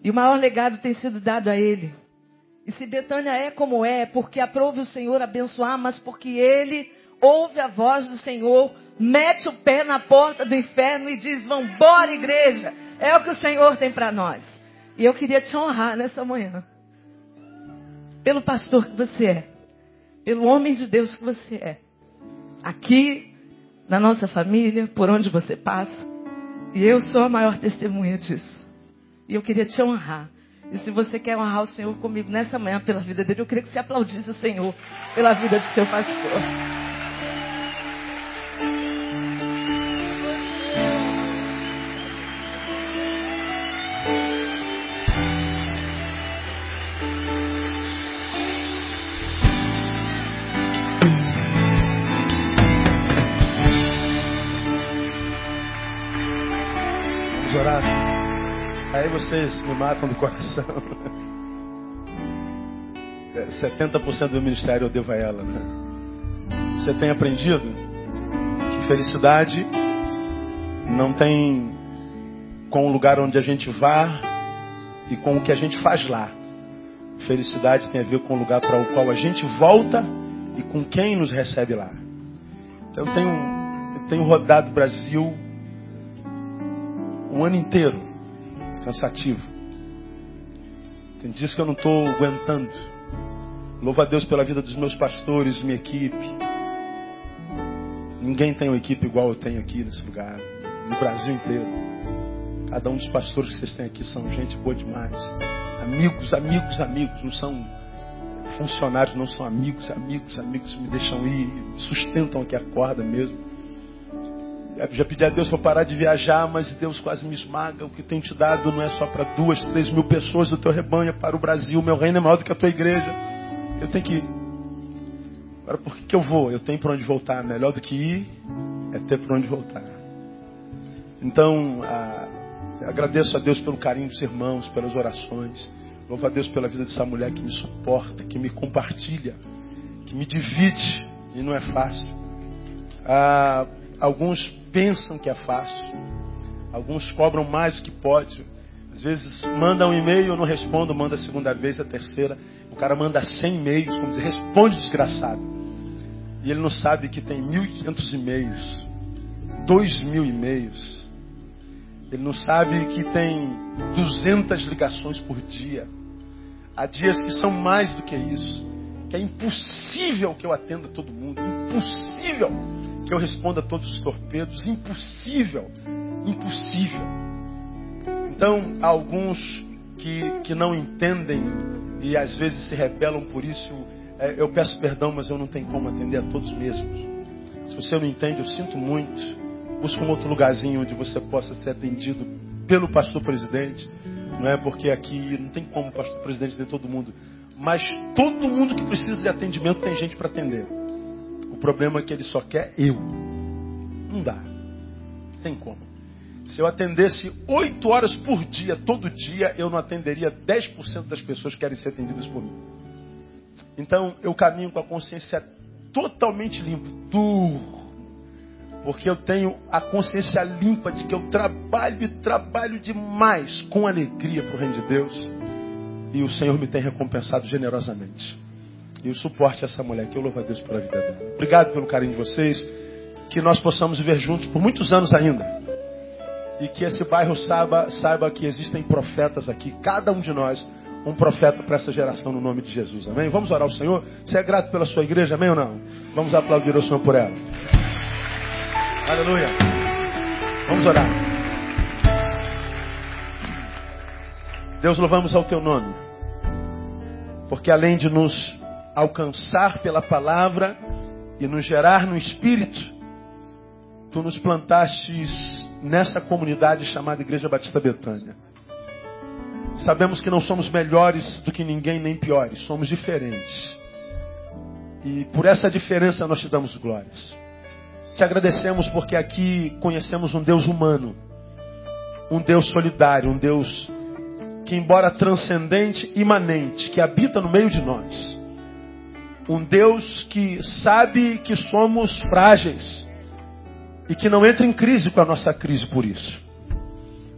S2: E o maior legado tem sido dado a ele. E se Betânia é como é, porque aprove o Senhor abençoar, mas porque ele ouve a voz do Senhor mete o pé na porta do inferno e diz: Vambora, igreja. É o que o Senhor tem para nós. E eu queria te honrar nessa manhã. Pelo pastor que você é. Pelo homem de Deus que você é. Aqui, na nossa família, por onde você passa. E eu sou a maior testemunha disso. E eu queria te honrar. E se você quer honrar o Senhor comigo nessa manhã pela vida dele, eu queria que você aplaudisse o Senhor pela vida do seu pastor.
S1: Vocês me matam do coração. 70% do ministério eu devo a ela. Né? Você tem aprendido que felicidade não tem com o lugar onde a gente vá e com o que a gente faz lá. Felicidade tem a ver com o lugar para o qual a gente volta e com quem nos recebe lá. Então eu tenho, eu tenho rodado o Brasil um ano inteiro cansativo. Tem dias que eu não estou aguentando. Louvo a Deus pela vida dos meus pastores, minha equipe. Ninguém tem uma equipe igual eu tenho aqui nesse lugar, no Brasil inteiro. Cada um dos pastores que vocês têm aqui são gente boa demais. Amigos, amigos, amigos. Não são funcionários, não são amigos, amigos, amigos. Me deixam ir, sustentam aqui a corda mesmo. Já pedi a Deus para parar de viajar, mas Deus quase me esmaga. O que tem te dado não é só para duas, três mil pessoas do teu rebanho, é para o Brasil. Meu reino é maior do que a tua igreja. Eu tenho que ir. Agora, por que, que eu vou? Eu tenho para onde voltar. Melhor do que ir é ter para onde voltar. Então, agradeço a Deus pelo carinho dos irmãos, pelas orações. Louvo a Deus pela vida dessa mulher que me suporta, que me compartilha, que me divide. E não é fácil. Ah, alguns pensam que é fácil. Alguns cobram mais do que pode. Às vezes manda um e-mail, eu não respondo, manda a segunda vez, a terceira. O cara manda 100 e-mails, como dizer, responde desgraçado. E ele não sabe que tem 1.500 e-mails, 2.000 e-mails. Ele não sabe que tem 200 ligações por dia. Há dias que são mais do que isso. Que é impossível que eu atenda todo mundo. Impossível que eu responda a todos os torpedos. Impossível. Impossível. Então, há alguns que, que não entendem e às vezes se rebelam por isso. É, eu peço perdão, mas eu não tenho como atender a todos mesmos. Se você não entende, eu sinto muito. Busca um outro lugarzinho onde você possa ser atendido pelo pastor presidente. Não é porque aqui não tem como o pastor presidente ter todo mundo. Mas todo mundo que precisa de atendimento tem gente para atender. Problema é que ele só quer eu. Não dá. Tem como. Se eu atendesse oito horas por dia, todo dia, eu não atenderia 10% das pessoas que querem ser atendidas por mim. Então, eu caminho com a consciência totalmente limpa, duro. Porque eu tenho a consciência limpa de que eu trabalho e trabalho demais com alegria para o reino de Deus. E o Senhor me tem recompensado generosamente. E o suporte a essa mulher, que eu louvo a Deus pela vida dela. Obrigado pelo carinho de vocês. Que nós possamos viver juntos por muitos anos ainda e que esse bairro saiba, saiba que existem profetas aqui, cada um de nós, um profeta para essa geração no nome de Jesus. Amém? Vamos orar ao Senhor. Você é grato pela sua igreja, amém ou não? Vamos aplaudir o Senhor por ela. Aleluia. Vamos orar. Deus, louvamos ao teu nome. Porque além de nos alcançar pela palavra e nos gerar no espírito, tu nos plantastes nessa comunidade chamada Igreja Batista Betânia. Sabemos que não somos melhores do que ninguém, nem piores, somos diferentes. E por essa diferença nós te damos glórias. Te agradecemos porque aqui conhecemos um Deus humano, um Deus solidário, um Deus que, embora transcendente, imanente, que habita no meio de nós. Um Deus que sabe que somos frágeis e que não entra em crise com a nossa crise por isso.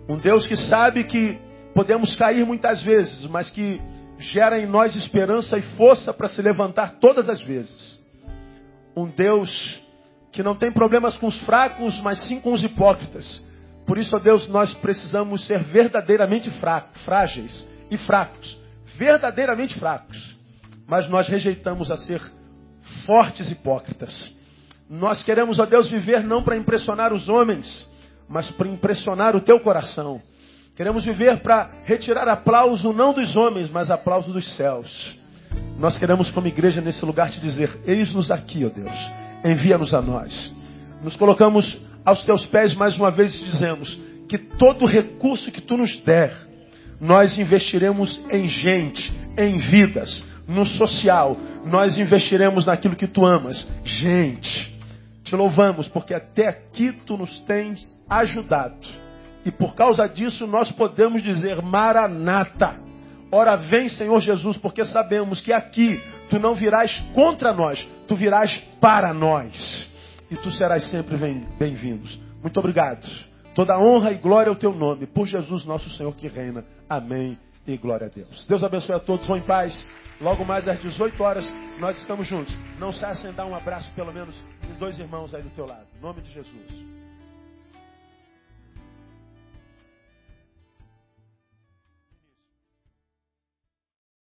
S1: Um Deus que sabe que podemos cair muitas vezes, mas que gera em nós esperança e força para se levantar todas as vezes. Um Deus que não tem problemas com os fracos, mas sim com os hipócritas. Por isso, ó Deus, nós precisamos ser verdadeiramente fracos, frágeis e fracos, verdadeiramente fracos. Mas nós rejeitamos a ser fortes hipócritas. Nós queremos, ó Deus, viver não para impressionar os homens, mas para impressionar o teu coração. Queremos viver para retirar aplauso não dos homens, mas aplauso dos céus. Nós queremos, como igreja, nesse lugar te dizer: Eis-nos aqui, ó Deus, envia-nos a nós. Nos colocamos aos teus pés mais uma vez e dizemos que todo recurso que tu nos der, nós investiremos em gente, em vidas, no social, nós investiremos naquilo que tu amas, gente. Te louvamos porque até aqui tu nos tens ajudado. E por causa disso nós podemos dizer Maranata. Ora vem, Senhor Jesus, porque sabemos que aqui tu não virás contra nós, tu virás para nós. E tu serás sempre bem-vindos. Muito obrigado. Toda honra e glória ao teu nome, por Jesus nosso Senhor que reina. Amém e glória a Deus. Deus abençoe a todos. Vão em paz. Logo mais às 18 horas nós estamos juntos. Não cessem dar um abraço, pelo menos, em dois irmãos aí do teu lado. Em nome de Jesus.